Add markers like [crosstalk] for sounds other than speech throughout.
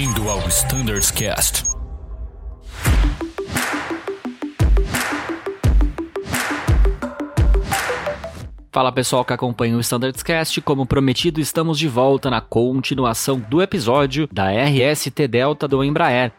Bem-vindo ao Standards Cast. Fala pessoal que acompanha o Standards Cast, como prometido, estamos de volta na continuação do episódio da RST Delta do Embraer.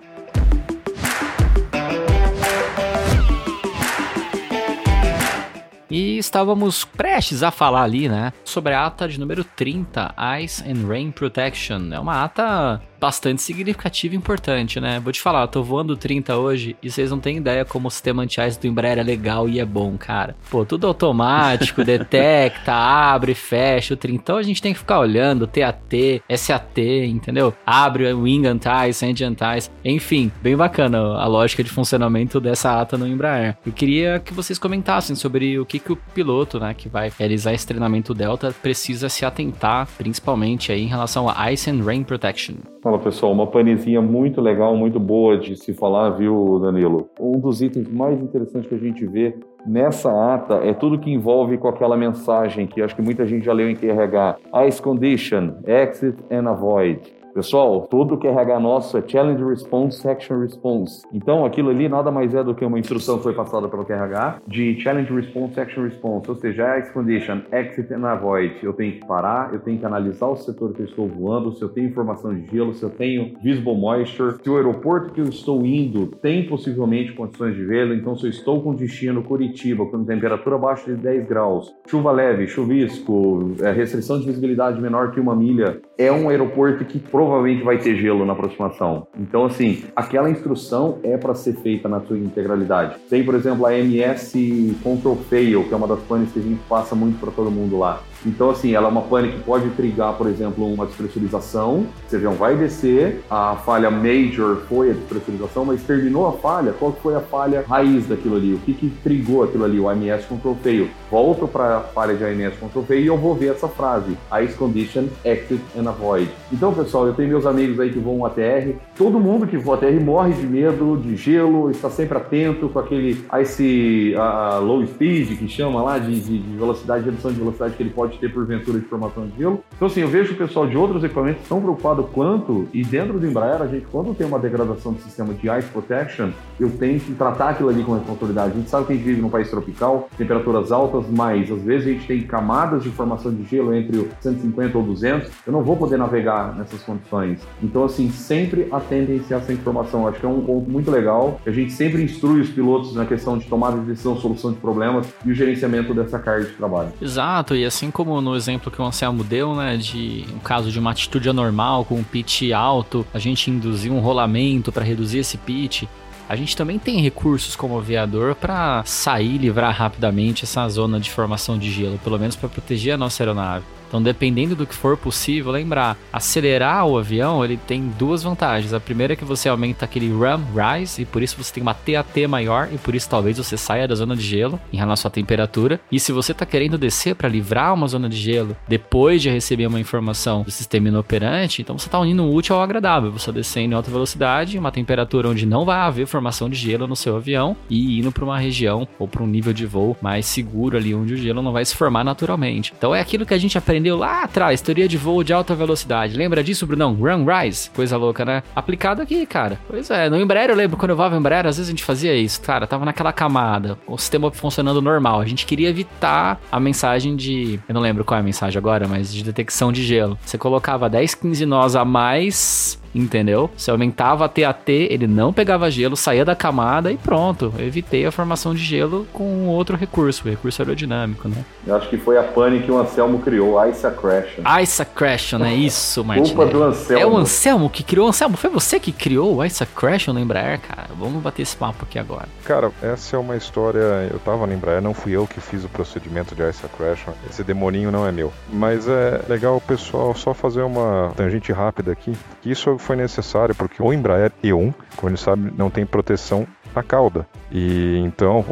E estávamos prestes a falar ali, né, sobre a ata de número 30, Ice and Rain Protection. É uma ata bastante significativa e importante, né? Vou te falar, eu tô voando 30 hoje e vocês não têm ideia como o sistema anti-ice do Embraer é legal e é bom, cara. Pô, tudo automático, [laughs] detecta, abre, fecha o 30. Então a gente tem que ficar olhando TAT, SAT, entendeu? Abre o Wing Engine Anti-ice. Enfim, bem bacana a lógica de funcionamento dessa ata no Embraer. Eu queria que vocês comentassem sobre o que, que o piloto, né, que vai realizar esse treinamento Delta precisa se atentar, principalmente aí em relação a Ice and Rain Protection. Fala pessoal, uma panezinha muito legal, muito boa de se falar, viu, Danilo? Um dos itens mais interessantes que a gente vê nessa ata é tudo que envolve com aquela mensagem que acho que muita gente já leu em QRH: Ice Condition, Exit and Avoid. Pessoal, todo o QRH nosso é Challenge Response, Action Response. Então, aquilo ali nada mais é do que uma instrução que foi passada pelo QRH de Challenge Response, Action Response, ou seja, Ice Condition, Exit and Avoid. Eu tenho que parar, eu tenho que analisar o setor que eu estou voando, se eu tenho informação de gelo, se eu tenho visible moisture, se o aeroporto que eu estou indo tem possivelmente condições de gelo, então se eu estou com destino Curitiba, com temperatura abaixo de 10 graus, chuva leve, chuvisco, é, restrição de visibilidade menor que uma milha, é um aeroporto que provavelmente vai ter gelo na aproximação. Então, assim, aquela instrução é para ser feita na sua integralidade. Tem, por exemplo, a MS Control Fail, que é uma das panes que a gente passa muito para todo mundo lá. Então, assim, ela é uma pane que pode trigar, por exemplo, uma despressurização. Você avião vai descer, a falha major foi a despressurização, mas terminou a falha, qual foi a falha raiz daquilo ali? O que que trigou aquilo ali? O AMS Control Fail. Volto para a falha de AMS Control Fail e eu vou ver essa frase. Ice Condition, Exit and Avoid. Então, pessoal, eu tenho meus amigos aí que voam ATR. Todo mundo que voa ATR morre de medo, de gelo, está sempre atento com aquele Ice uh, Low Speed, que chama lá, de, de, de velocidade, redução de velocidade que ele pode pode ter porventura de formação de gelo. Então, assim, eu vejo o pessoal de outros equipamentos tão preocupado quanto, e dentro do Embraer, a gente, quando tem uma degradação do sistema de ice protection, eu tenho que tratar aquilo ali com responsabilidade. A gente sabe que a gente vive num país tropical, temperaturas altas, mas às vezes a gente tem camadas de formação de gelo entre 150 ou 200, eu não vou poder navegar nessas condições. Então, assim, sempre atentem-se a essa informação. Acho que é um ponto muito legal, a gente sempre instrui os pilotos na questão de tomada de decisão, solução de problemas e o gerenciamento dessa carga de trabalho. Exato, e assim como como no exemplo que o Anselmo deu, né, de um caso de uma atitude anormal com um pitch alto, a gente induzir um rolamento para reduzir esse pitch, a gente também tem recursos como aviador para sair e livrar rapidamente essa zona de formação de gelo, pelo menos para proteger a nossa aeronave. Então, dependendo do que for possível, lembrar, acelerar o avião, ele tem duas vantagens. A primeira é que você aumenta aquele ram rise e por isso você tem uma TAT maior e por isso talvez você saia da zona de gelo em relação à temperatura. E se você está querendo descer para livrar uma zona de gelo depois de receber uma informação do sistema inoperante, então você está unindo o útil ao agradável. Você descendo em alta velocidade, uma temperatura onde não vai haver formação de gelo no seu avião e indo para uma região ou para um nível de voo mais seguro ali onde o gelo não vai se formar naturalmente. Então é aquilo que a gente aprende aprendeu lá atrás, teoria de voo de alta velocidade. Lembra disso, Brunão? Run Rise, coisa louca, né? Aplicado aqui, cara. Pois é, no Embraer eu lembro quando eu voava em Embraer, às vezes a gente fazia isso, cara, tava naquela camada, o sistema funcionando normal. A gente queria evitar a mensagem de, eu não lembro qual é a mensagem agora, mas de detecção de gelo. Você colocava 10, 15 nós a mais entendeu? Se aumentava a TAT, ele não pegava gelo, saía da camada e pronto. Eu evitei a formação de gelo com outro recurso, o recurso aerodinâmico, né? Eu acho que foi a pane que o Anselmo criou, Ice Accretion. Ice Accretion, é isso, Martin. Culpa do Anselmo. É o Anselmo que criou. Anselmo, foi você que criou o Ice Accretion no Embraer, cara? Vamos bater esse papo aqui agora. Cara, essa é uma história. Eu tava no Embraer, não fui eu que fiz o procedimento de Ice Accretion. Esse demoninho não é meu. Mas é legal o pessoal só fazer uma tangente rápida aqui. Que isso foi necessário porque o Embraer E1, como ele sabe, não tem proteção a cauda. E então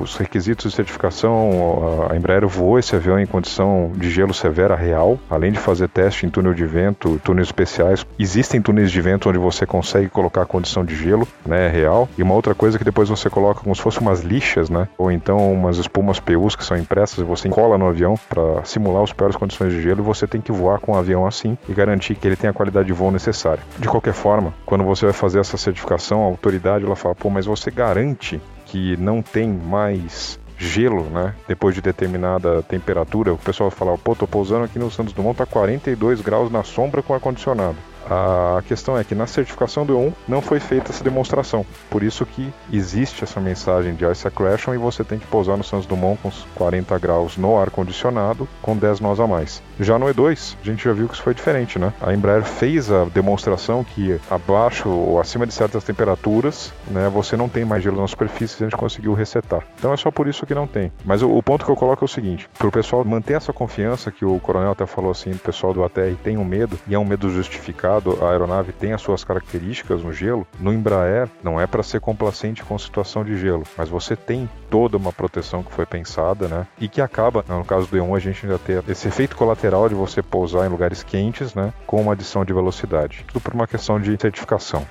os requisitos de certificação, a Embraer voou esse avião em condição de gelo severa real, além de fazer teste em túnel de vento, túneis especiais. Existem túneis de vento onde você consegue colocar a condição de gelo, né, real. E uma outra coisa que depois você coloca como se fosse umas lixas, né, ou então umas espumas PUs que são impressas e você cola no avião para simular as piores condições de gelo. E você tem que voar com o avião assim e garantir que ele tem a qualidade de voo necessária. De qualquer forma, quando você vai fazer essa certificação, a autoridade ela fala, pô, mas você garante que não tem mais gelo, né? Depois de determinada temperatura, o pessoal fala, pô, tô pousando aqui no Santos Dumont, tá 42 graus na sombra com ar-condicionado. A questão é que na certificação do E1 não foi feita essa demonstração. Por isso que existe essa mensagem de Ice Accretion e você tem que pousar no Santos Dumont com 40 graus no ar-condicionado com 10 nós a mais. Já no E2, a gente já viu que isso foi diferente, né? A Embraer fez a demonstração que abaixo ou acima de certas temperaturas, né, você não tem mais gelo na superfície e a gente conseguiu resetar. Então é só por isso que não tem. Mas o, o ponto que eu coloco é o seguinte, para o pessoal manter essa confiança que o coronel até falou assim, o pessoal do ATR tem um medo e é um medo justificado a aeronave tem as suas características no gelo, no Embraer não é para ser complacente com situação de gelo, mas você tem toda uma proteção que foi pensada, né? E que acaba, no caso do E1, a gente ainda ter esse efeito colateral de você pousar em lugares quentes, né? Com uma adição de velocidade. Tudo por uma questão de certificação.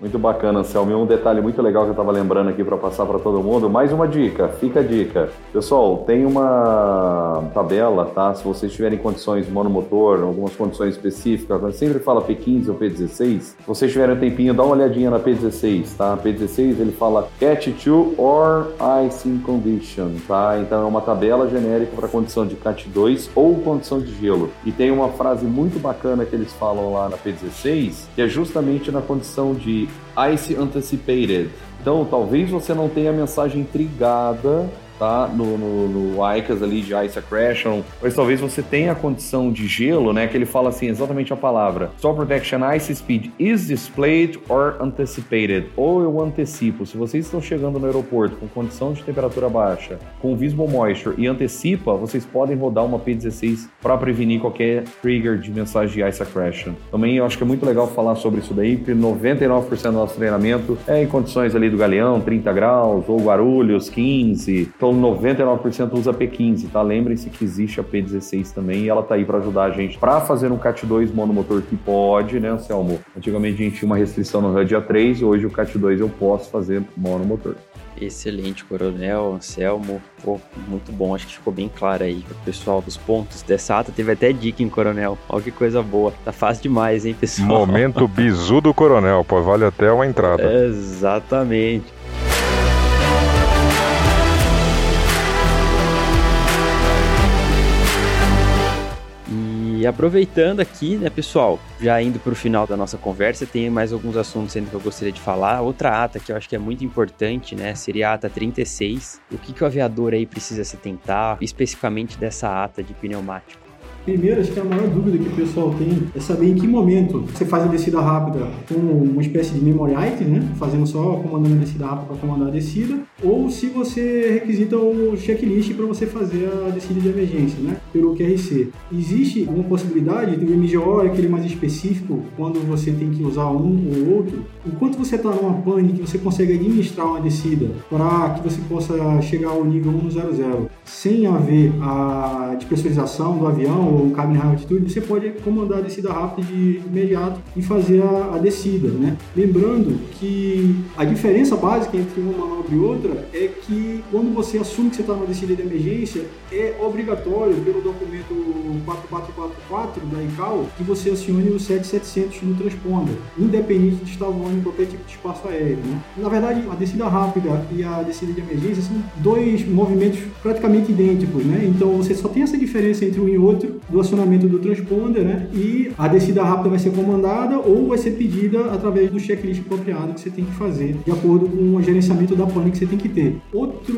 Muito bacana, Selmi. Um detalhe muito legal que eu estava lembrando aqui para passar para todo mundo. Mais uma dica, fica a dica. Pessoal, tem uma tabela, tá? Se vocês tiverem condições monomotor, algumas condições específicas, eu sempre fala P15 ou P16. Se vocês tiverem um tempinho, dá uma olhadinha na P16, tá? P16 ele fala Cat 2 or Icing Condition, tá? Então é uma tabela genérica para condição de Cat 2 ou condição de gelo. E tem uma frase muito bacana que eles falam lá na P16, que é justamente na condição de Ice Anticipated. Então, talvez você não tenha a mensagem trigada tá? No, no, no ICAS ali de Ice Accretion, mas talvez você tenha a condição de gelo, né? Que ele fala assim, exatamente a palavra. Store Protection Ice Speed is displayed or anticipated. Ou eu antecipo. Se vocês estão chegando no aeroporto com condição de temperatura baixa, com visible moisture e antecipa, vocês podem rodar uma P16 para prevenir qualquer trigger de mensagem de Ice Accretion. Também eu acho que é muito legal falar sobre isso daí, porque 99% do nosso treinamento é em condições ali do Galeão, 30 graus, ou Guarulhos, 15, então 99% usa P15, tá? Lembrem-se que existe a P16 também e ela tá aí para ajudar a gente para fazer um Cat 2 monomotor que pode, né, Anselmo? Antigamente a gente tinha uma restrição no HUD A3 e hoje o Cat 2 eu posso fazer monomotor. Excelente, Coronel, Anselmo. Pô, muito bom, acho que ficou bem claro aí pro pessoal dos pontos dessa ata. Teve até dica em Coronel. Olha que coisa boa. Tá fácil demais, hein, pessoal? Momento bizu do Coronel, pô, vale até uma entrada. [laughs] Exatamente. E aproveitando aqui, né, pessoal, já indo para o final da nossa conversa, tem mais alguns assuntos ainda que eu gostaria de falar. Outra ata que eu acho que é muito importante, né, seria a ata 36. O que, que o aviador aí precisa se tentar, especificamente dessa ata de pneumático? Primeiro, acho que a maior dúvida que o pessoal tem é saber em que momento você faz a descida rápida com uma espécie de memory item, né? Fazendo só comandando a descida rápida para comandar a descida, ou se você requisita o checklist para você fazer a descida de emergência, né? Pelo QRC. Existe uma possibilidade do MGO, aquele mais específico, quando você tem que usar um ou outro. Enquanto você está numa pane que você consegue administrar uma descida para que você possa chegar ao nível 100, sem haver a despressurização do avião ou cabine high altitude, você pode comandar a descida rápida de imediato e fazer a, a descida, né? Lembrando que a diferença básica entre uma manobra e outra é que quando você assume que você está numa descida de emergência, é obrigatório pelo documento 4444 da ICAO que você acione o 7700 no transponder, independente de estar voando em qualquer tipo de espaço aéreo, né? Na verdade, a descida rápida e a descida de emergência são dois movimentos praticamente idênticos, né? Então você só tem essa diferença entre um e outro do acionamento do transponder, né? E a descida rápida vai ser comandada ou vai ser pedida através do checklist apropriado que você tem que fazer, de acordo com o gerenciamento da pane que você tem que ter. Outro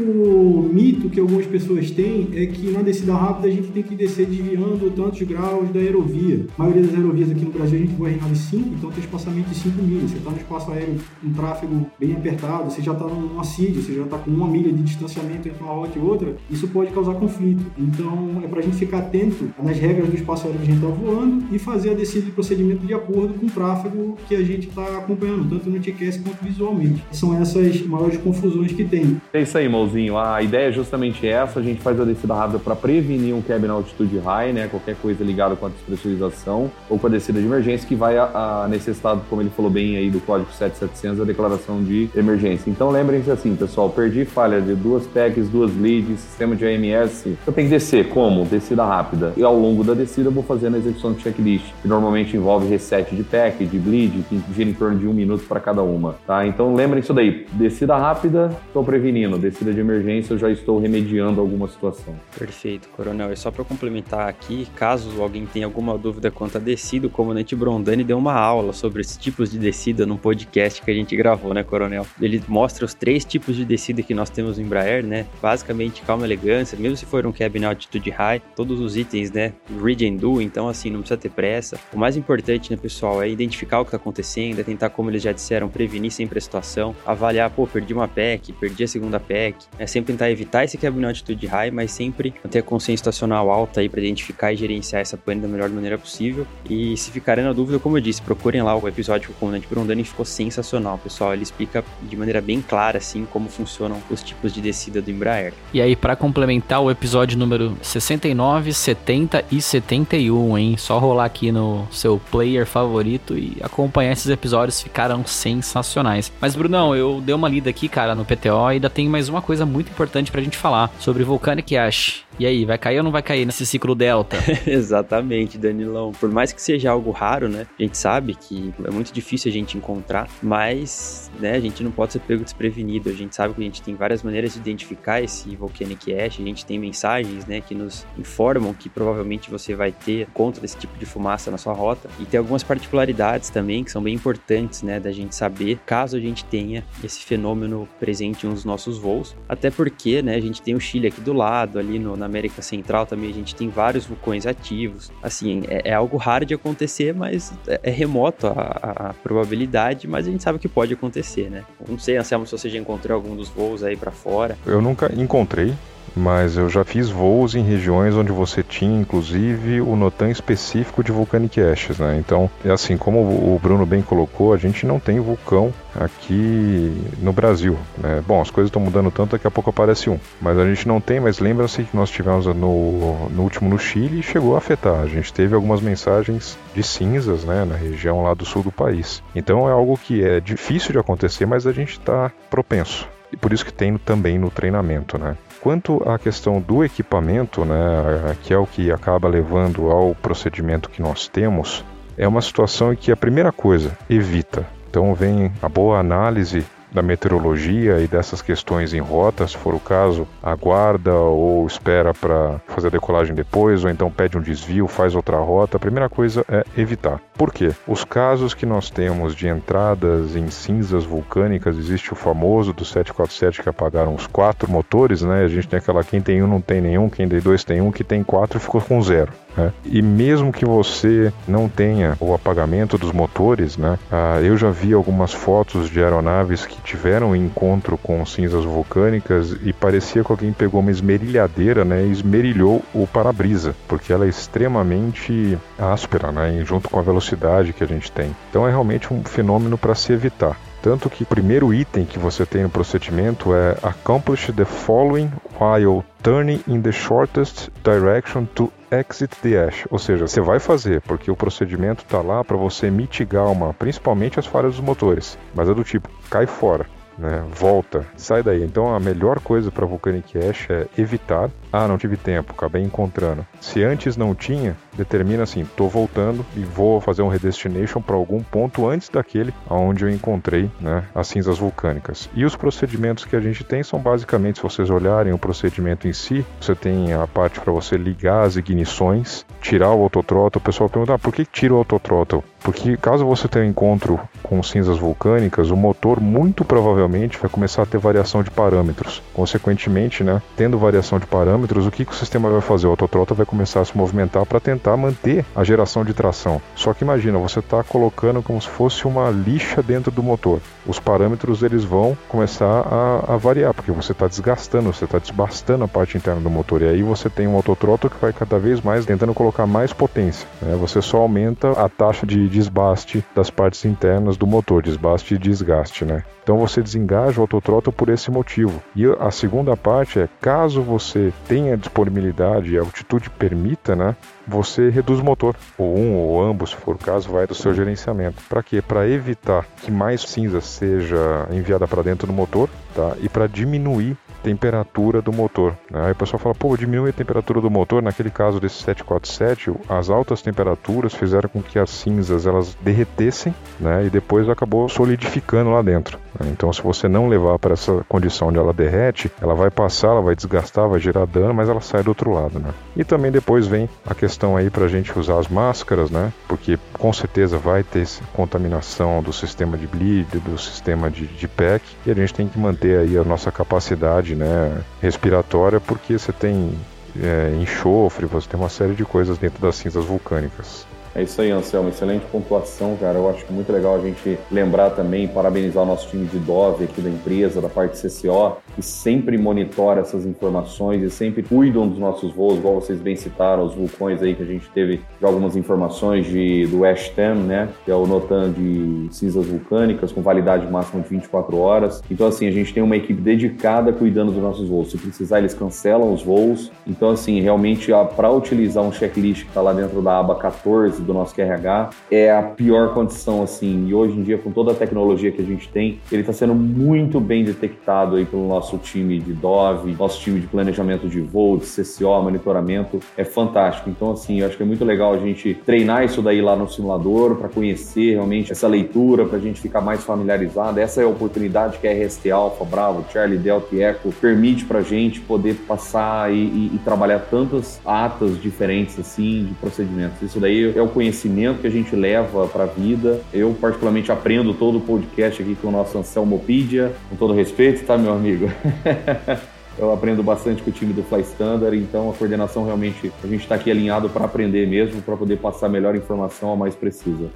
mito que algumas pessoas têm é que na descida rápida a gente tem que descer desviando tantos graus da aerovia. A maioria das aerovias aqui no Brasil a gente voa em 5, então tem espaçamento de 5 milhas. Você está no espaço aéreo, um tráfego bem apertado, você já está num assídio, você já está com uma milha de distanciamento entre uma rota e outra, isso pode causar conflito. Então é para a gente ficar atento na nas regras do espaço aéreo que a gente está voando e fazer a descida de procedimento de acordo com o tráfego que a gente está acompanhando, tanto no TQS quanto visualmente. São essas maiores confusões que tem. É isso aí, Mãozinho. A ideia é justamente essa, a gente faz a descida rápida para prevenir um cabin altitude high, né, qualquer coisa ligada com a despressurização ou com a descida de emergência que vai a, a necessitar, como ele falou bem aí do código 7700, a declaração de emergência. Então lembrem-se assim, pessoal, perdi falha de duas PECs, duas leads, sistema de AMS, eu tenho que descer. Como? Descida rápida. E ao longo da descida eu vou fazendo a execução do checklist, que normalmente envolve reset de PEC, de bleed, que gira em torno de um minuto para cada uma. Tá? Então lembrem isso daí. Descida rápida, estou prevenindo. Descida de emergência, eu já estou remediando alguma situação. Perfeito, Coronel. E só para complementar aqui, caso alguém tenha alguma dúvida quanto a descida, o comandante Brondani deu uma aula sobre esses tipos de descida no podcast que a gente gravou, né, Coronel? Ele mostra os três tipos de descida que nós temos no Embraer, né? Basicamente, calma elegância, mesmo se for um cabin altitude high, todos os itens, né? Read and do, então assim, não precisa ter pressa. O mais importante, né, pessoal, é identificar o que está acontecendo, é tentar, como eles já disseram, prevenir sempre a situação, avaliar, pô, perdi uma PEC, perdi a segunda PEC, é sempre tentar evitar esse cabin altitude high, mas sempre manter a consciência estacional alta aí para identificar e gerenciar essa pane da melhor maneira possível. E se ficarem na dúvida, como eu disse, procurem lá o episódio com o comandante Brondani, ficou sensacional, pessoal. Ele explica de maneira bem clara, assim, como funcionam os tipos de descida do Embraer. E aí, para complementar o episódio número 69, 70 e 71, hein? Só rolar aqui no seu player favorito e acompanhar esses episódios, ficaram sensacionais. Mas, Brunão, eu dei uma lida aqui, cara, no PTO e ainda tem mais uma coisa muito importante pra gente falar sobre Volcanic Ash. E aí, vai cair ou não vai cair nesse ciclo delta? [laughs] Exatamente, Danilão. Por mais que seja algo raro, né? A gente sabe que é muito difícil a gente encontrar, mas, né, a gente não pode ser pego desprevenido. A gente sabe que a gente tem várias maneiras de identificar esse Volcanic Ash. A gente tem mensagens, né, que nos informam que provavelmente você vai ter conta desse tipo de fumaça na sua rota. E tem algumas particularidades também que são bem importantes, né, da gente saber caso a gente tenha esse fenômeno presente em um dos nossos voos. Até porque, né, a gente tem o Chile aqui do lado, ali no, na América Central também a gente tem vários vulcões ativos. Assim, é, é algo raro de acontecer, mas é, é remoto a, a, a, probabilidade, mas a gente sabe que pode acontecer, né? Não sei, Anselmo, se você já encontrou algum dos voos aí para fora. Eu nunca encontrei, mas eu já fiz voos em regiões onde você tinha, inclusive, o NOTAM específico de Volcanic Ashes, né? Então, é assim, como o Bruno bem colocou, a gente não tem vulcão aqui no Brasil, né? Bom, as coisas estão mudando tanto, daqui a pouco aparece um. Mas a gente não tem, mas lembra-se que nós tivemos no, no último no Chile e chegou a afetar. A gente teve algumas mensagens de cinzas, né, na região lá do sul do país. Então é algo que é difícil de acontecer, mas a gente está propenso. E por isso que tem também no treinamento, né? Quanto à questão do equipamento, né, que é o que acaba levando ao procedimento que nós temos, é uma situação em que a primeira coisa, evita. Então vem a boa análise da meteorologia e dessas questões em rota, se for o caso, aguarda ou espera para fazer a decolagem depois, ou então pede um desvio, faz outra rota. A primeira coisa é evitar. Por quê? Os casos que nós temos de entradas em cinzas vulcânicas, existe o famoso do 747 que apagaram os quatro motores, né? A gente tem aquela quem tem um não tem nenhum, quem tem dois tem um, que tem quatro e ficou com zero. Né? E mesmo que você não tenha o apagamento dos motores, né? Ah, eu já vi algumas fotos de aeronaves que tiveram encontro com cinzas vulcânicas e parecia que alguém pegou uma esmerilhadeira né, e esmerilhou o para-brisa, porque ela é extremamente áspera, né, junto com a velocidade que a gente tem. Então é realmente um fenômeno para se evitar. Tanto que o primeiro item que você tem no procedimento é Accomplish the following while turning in the shortest direction to exit the ash. Ou seja, você vai fazer, porque o procedimento está lá para você mitigar uma, principalmente as falhas dos motores. Mas é do tipo, cai fora. Né, volta, sai daí. Então a melhor coisa para Volcanic Ash é evitar. Ah, não tive tempo, acabei encontrando. Se antes não tinha, determina assim: estou voltando e vou fazer um redestination para algum ponto antes daquele onde eu encontrei né, as cinzas vulcânicas. E os procedimentos que a gente tem são basicamente, se vocês olharem o procedimento em si, você tem a parte para você ligar as ignições, tirar o autothrottle. O pessoal pergunta: ah, por que tira o autothrottle? Porque caso você tenha um encontro com cinzas vulcânicas, o motor muito provavelmente vai começar a ter variação de parâmetros. Consequentemente, né, tendo variação de parâmetros, o que, que o sistema vai fazer? O autotrota vai começar a se movimentar para tentar manter a geração de tração. Só que imagina, você está colocando como se fosse uma lixa dentro do motor. Os parâmetros eles vão começar a, a variar, porque você está desgastando, você está desbastando a parte interna do motor. E aí você tem um autotrota que vai cada vez mais tentando colocar mais potência. Né? Você só aumenta a taxa de desbaste das partes internas do motor, desbaste e desgaste. Né? Então você desengaja o autotrota por esse motivo. E a segunda parte é, caso você tenha disponibilidade e a altitude permita, né, você reduz o motor, ou um ou ambos, se for o caso, vai do seu gerenciamento. Para quê? Para evitar que mais cinza seja enviada para dentro do motor, tá? E para diminuir temperatura do motor. Né? Aí o pessoal fala, pô, diminui a temperatura do motor. Naquele caso desse 747, as altas temperaturas fizeram com que as cinzas elas derretessem, né? E depois acabou solidificando lá dentro. Né? Então, se você não levar para essa condição onde ela derrete, ela vai passar, ela vai desgastar, vai gerar dano, mas ela sai do outro lado, né? E também depois vem a questão aí para a gente usar as máscaras, né? Porque com certeza vai ter contaminação do sistema de bleed, do sistema de, de PEC, e a gente tem que manter aí a nossa capacidade né, respiratória, porque você tem é, enxofre, você tem uma série de coisas dentro das cinzas vulcânicas. É isso aí, Anselmo. Excelente pontuação, cara. Eu acho muito legal a gente lembrar também, parabenizar o nosso time de Dove aqui da empresa, da parte CCO, que sempre monitora essas informações e sempre cuidam dos nossos voos, igual vocês bem citaram, os vulcões aí que a gente teve de algumas informações de, do 10, né? Que é o NOTAM de cinzas vulcânicas com validade máxima de 24 horas. Então, assim, a gente tem uma equipe dedicada cuidando dos nossos voos. Se precisar, eles cancelam os voos. Então, assim, realmente, para utilizar um checklist que está lá dentro da aba 14 do nosso QRH é a pior condição, assim. E hoje em dia, com toda a tecnologia que a gente tem, ele está sendo muito bem detectado aí pelo nosso time de Dove, nosso time de planejamento de voo, de CCO, monitoramento. É fantástico. Então, assim, eu acho que é muito legal a gente treinar isso daí lá no simulador para conhecer realmente essa leitura, para a gente ficar mais familiarizado. Essa é a oportunidade que a RST Alpha, Bravo, Charlie, Delta e Echo permite para a gente poder passar e, e, e trabalhar tantas atas diferentes assim de procedimentos. Isso daí é o conhecimento que a gente leva para a vida. Eu, particularmente, aprendo todo o podcast aqui com o nosso Anselmopedia, com todo respeito, tá, meu amigo? [laughs] Eu aprendo bastante com o time do Fly Standard, então a coordenação realmente, a gente está aqui alinhado para aprender mesmo, para poder passar melhor informação a mais precisa.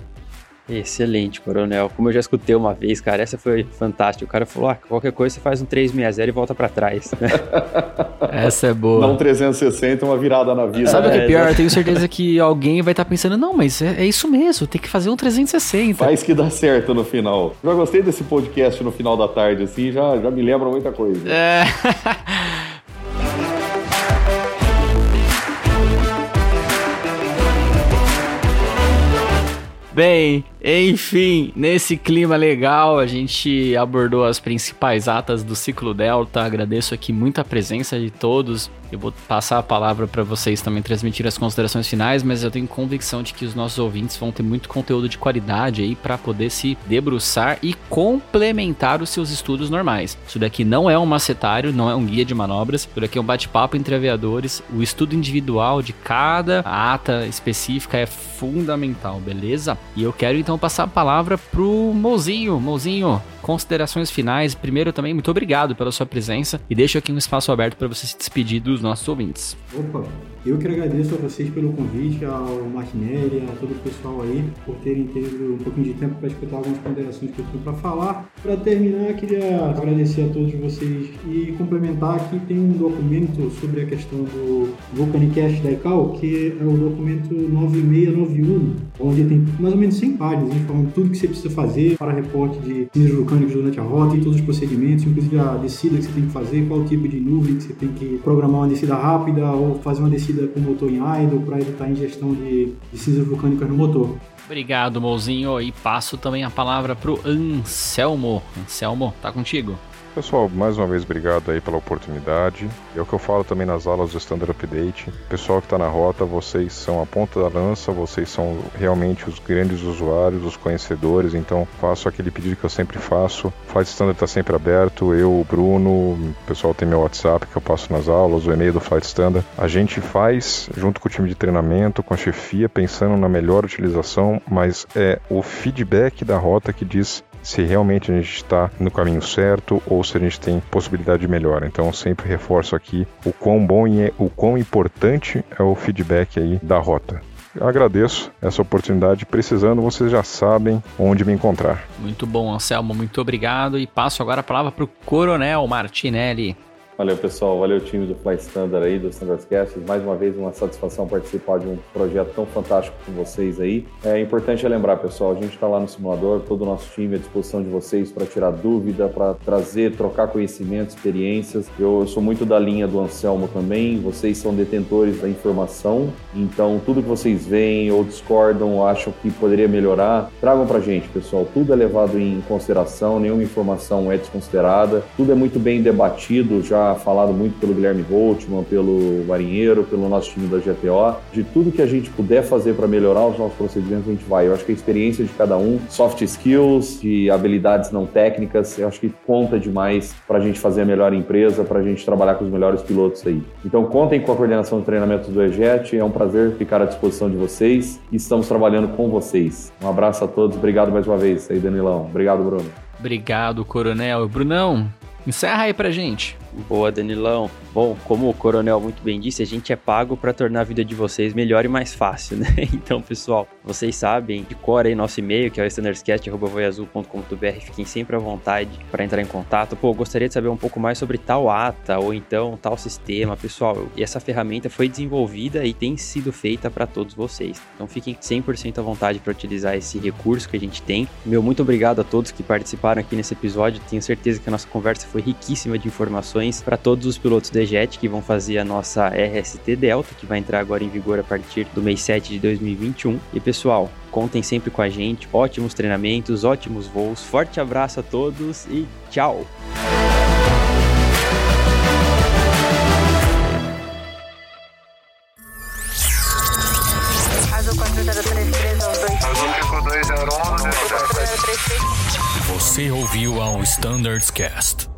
Excelente, coronel. Como eu já escutei uma vez, cara, essa foi fantástica. O cara falou: ah, qualquer coisa você faz um 360 e volta para trás. [laughs] essa é boa. Dá um 360, uma virada na vida. Sabe o que é pior? Eu tenho certeza que [laughs] alguém vai estar tá pensando: não, mas é, é, isso mesmo, tem que fazer um 360. Faz que dá certo no final. Já gostei desse podcast no final da tarde, assim, já, já me lembra muita coisa. É. [laughs] Bem, enfim, nesse clima legal, a gente abordou as principais atas do ciclo Delta. Agradeço aqui muito a presença de todos. Eu vou passar a palavra para vocês também transmitir as considerações finais, mas eu tenho convicção de que os nossos ouvintes vão ter muito conteúdo de qualidade aí para poder se debruçar e complementar os seus estudos normais. Isso daqui não é um macetário, não é um guia de manobras, isso daqui é um bate-papo entre aviadores. O estudo individual de cada ata específica é fundamental, beleza? E eu quero então passar a palavra pro Mozinho. Mozinho, considerações finais. Primeiro, também, muito obrigado pela sua presença e deixo aqui um espaço aberto para você se despedir dos nossos ouvintes. Opa, eu que agradeço a vocês pelo convite, ao Martinelli, a todo o pessoal aí, por terem tido um pouquinho de tempo para escutar algumas ponderações que eu tenho para falar. Para terminar, queria agradecer a todos vocês e complementar que tem um documento sobre a questão do Vulcanicast da ICAO, que é o documento 9691, onde tem mais ou menos 100 páginas, falando tudo que você precisa fazer para reporte de sinistros vulcânicos durante a rota e todos os procedimentos, inclusive a descida que você tem que fazer, qual tipo de nuvem que você tem que programar uma descida rápida ou fazer uma descida com motor em idle para evitar a ingestão de, de cinzas vulcânicas no motor. Obrigado, Mozinho. E passo também a palavra para o Anselmo. Anselmo, tá contigo. Pessoal, mais uma vez obrigado aí pela oportunidade. É o que eu falo também nas aulas do Standard Update. Pessoal que está na rota, vocês são a ponta da lança, vocês são realmente os grandes usuários, os conhecedores. Então faço aquele pedido que eu sempre faço. Flight Standard está sempre aberto. Eu, o Bruno, o pessoal tem meu WhatsApp que eu passo nas aulas, o e-mail do Flight Standard. A gente faz junto com o time de treinamento, com a chefia, pensando na melhor utilização, mas é o feedback da rota que diz se realmente a gente está no caminho certo ou se a gente tem possibilidade de melhora. Então sempre reforço aqui o quão bom e o quão importante é o feedback aí da rota. Agradeço essa oportunidade. Precisando, vocês já sabem onde me encontrar. Muito bom, Anselmo. Muito obrigado. E passo agora a palavra para o Coronel Martinelli. Valeu, pessoal. Valeu, time do Fly Standard aí, do Standardscast. Mais uma vez, uma satisfação participar de um projeto tão fantástico com vocês aí. É importante lembrar, pessoal, a gente está lá no simulador, todo o nosso time à disposição de vocês para tirar dúvida, para trazer, trocar conhecimento, experiências. Eu, eu, sou muito da linha do Anselmo também. Vocês são detentores da informação, então tudo que vocês veem ou discordam, ou acham que poderia melhorar, tragam para gente, pessoal. Tudo é levado em consideração, nenhuma informação é desconsiderada, tudo é muito bem debatido já falado muito pelo Guilherme Voltman, pelo Marinheiro, pelo nosso time da GTO. De tudo que a gente puder fazer para melhorar os nossos procedimentos, a gente vai. Eu acho que a experiência de cada um, soft skills, de habilidades não técnicas, eu acho que conta demais para a gente fazer a melhor empresa, para a gente trabalhar com os melhores pilotos aí. Então contem com a coordenação de treinamentos do EJET, é um prazer ficar à disposição de vocês e estamos trabalhando com vocês. Um abraço a todos, obrigado mais uma vez aí, Danilão. Obrigado, Bruno. Obrigado, Coronel. Brunão, encerra aí pra gente. Boa, Danilão. Bom, como o Coronel muito bem disse, a gente é pago para tornar a vida de vocês melhor e mais fácil, né? [laughs] Então, pessoal, vocês sabem, de cor aí nosso e-mail, que é o standardscast.voiazul.com.br. Fiquem sempre à vontade para entrar em contato. Pô, gostaria de saber um pouco mais sobre tal ata ou então tal sistema. Pessoal, e essa ferramenta foi desenvolvida e tem sido feita para todos vocês. Então, fiquem 100% à vontade para utilizar esse recurso que a gente tem. Meu muito obrigado a todos que participaram aqui nesse episódio. Tenho certeza que a nossa conversa foi riquíssima de informações para todos os pilotos da Jet que vão fazer a nossa RST Delta, que vai entrar agora em vigor a partir do mês 7 de 2021. E pessoal, contem sempre com a gente. Ótimos treinamentos, ótimos voos. Forte abraço a todos e tchau! Você ouviu ao Standards Cast.